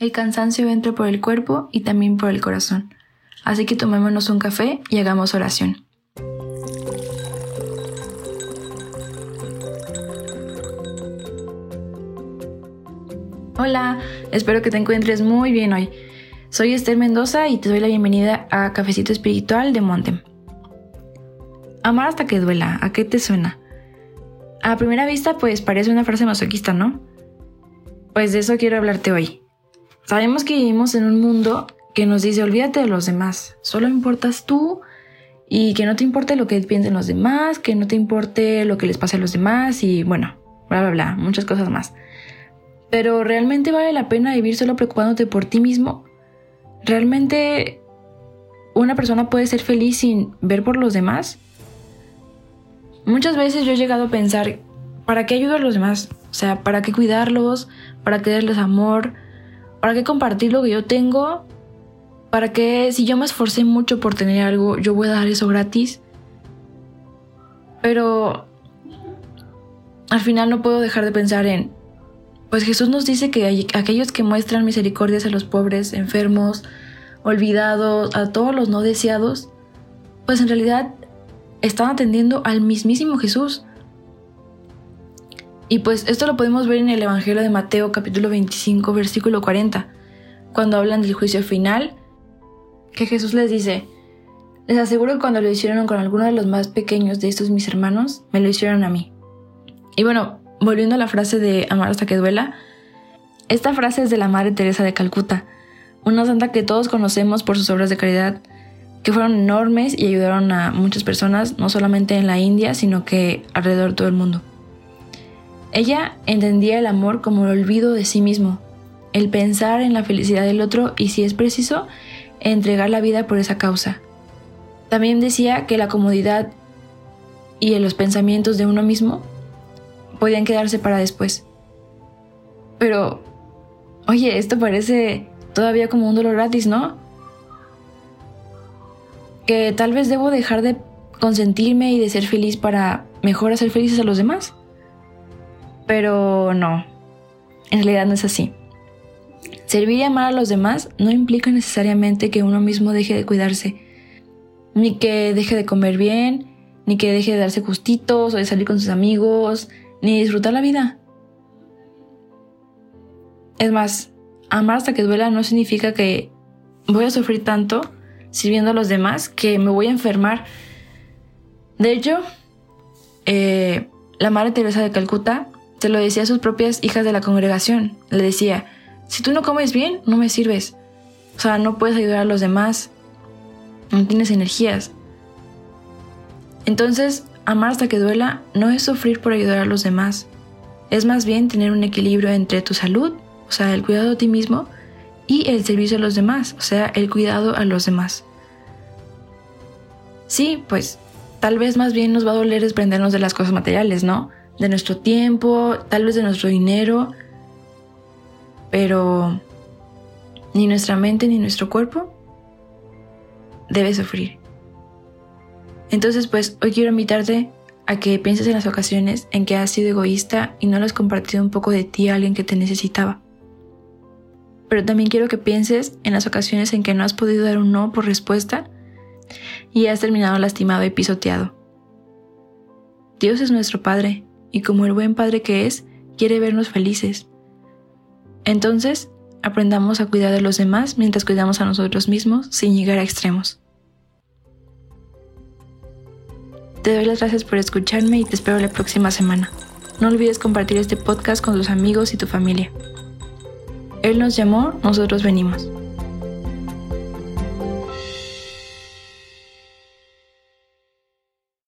El cansancio entra por el cuerpo y también por el corazón. Así que tomémonos un café y hagamos oración. Hola, espero que te encuentres muy bien hoy. Soy Esther Mendoza y te doy la bienvenida a Cafecito Espiritual de Montem. Amar hasta que duela, ¿a qué te suena? A primera vista, pues parece una frase masoquista, ¿no? Pues de eso quiero hablarte hoy. Sabemos que vivimos en un mundo que nos dice olvídate de los demás, solo importas tú y que no te importe lo que piensen los demás, que no te importe lo que les pase a los demás y bueno, bla, bla, bla, muchas cosas más. Pero ¿realmente vale la pena vivir solo preocupándote por ti mismo? ¿Realmente una persona puede ser feliz sin ver por los demás? Muchas veces yo he llegado a pensar, ¿para qué ayudar a los demás? O sea, ¿para qué cuidarlos? ¿Para qué darles amor? ¿Para qué compartir lo que yo tengo? ¿Para qué si yo me esforcé mucho por tener algo, yo voy a dar eso gratis? Pero al final no puedo dejar de pensar en, pues Jesús nos dice que aquellos que muestran misericordias a los pobres, enfermos, olvidados, a todos los no deseados, pues en realidad están atendiendo al mismísimo Jesús. Y pues esto lo podemos ver en el Evangelio de Mateo capítulo 25 versículo 40, cuando hablan del juicio final, que Jesús les dice, les aseguro que cuando lo hicieron con alguno de los más pequeños de estos mis hermanos, me lo hicieron a mí. Y bueno, volviendo a la frase de amar hasta que duela, esta frase es de la Madre Teresa de Calcuta, una santa que todos conocemos por sus obras de caridad, que fueron enormes y ayudaron a muchas personas, no solamente en la India, sino que alrededor de todo el mundo. Ella entendía el amor como el olvido de sí mismo, el pensar en la felicidad del otro y si es preciso, entregar la vida por esa causa. También decía que la comodidad y los pensamientos de uno mismo podían quedarse para después. Pero, oye, esto parece todavía como un dolor gratis, ¿no? Que tal vez debo dejar de consentirme y de ser feliz para mejor hacer felices a los demás. Pero no, en realidad no es así. Servir y amar a los demás no implica necesariamente que uno mismo deje de cuidarse, ni que deje de comer bien, ni que deje de darse gustitos o de salir con sus amigos, ni disfrutar la vida. Es más, amar hasta que duela no significa que voy a sufrir tanto sirviendo a los demás que me voy a enfermar. De hecho, eh, la Madre Teresa de Calcuta se lo decía a sus propias hijas de la congregación. Le decía, si tú no comes bien, no me sirves. O sea, no puedes ayudar a los demás. No tienes energías. Entonces, amar hasta que duela no es sufrir por ayudar a los demás. Es más bien tener un equilibrio entre tu salud, o sea, el cuidado de ti mismo, y el servicio a los demás, o sea, el cuidado a los demás. Sí, pues tal vez más bien nos va a doler desprendernos de las cosas materiales, ¿no? De nuestro tiempo, tal vez de nuestro dinero, pero ni nuestra mente ni nuestro cuerpo debe sufrir. Entonces, pues hoy quiero invitarte a que pienses en las ocasiones en que has sido egoísta y no le has compartido un poco de ti a alguien que te necesitaba. Pero también quiero que pienses en las ocasiones en que no has podido dar un no por respuesta y has terminado lastimado y pisoteado. Dios es nuestro Padre y como el buen padre que es, quiere vernos felices. Entonces, aprendamos a cuidar de los demás mientras cuidamos a nosotros mismos sin llegar a extremos. Te doy las gracias por escucharme y te espero la próxima semana. No olvides compartir este podcast con tus amigos y tu familia. Él nos llamó, nosotros venimos.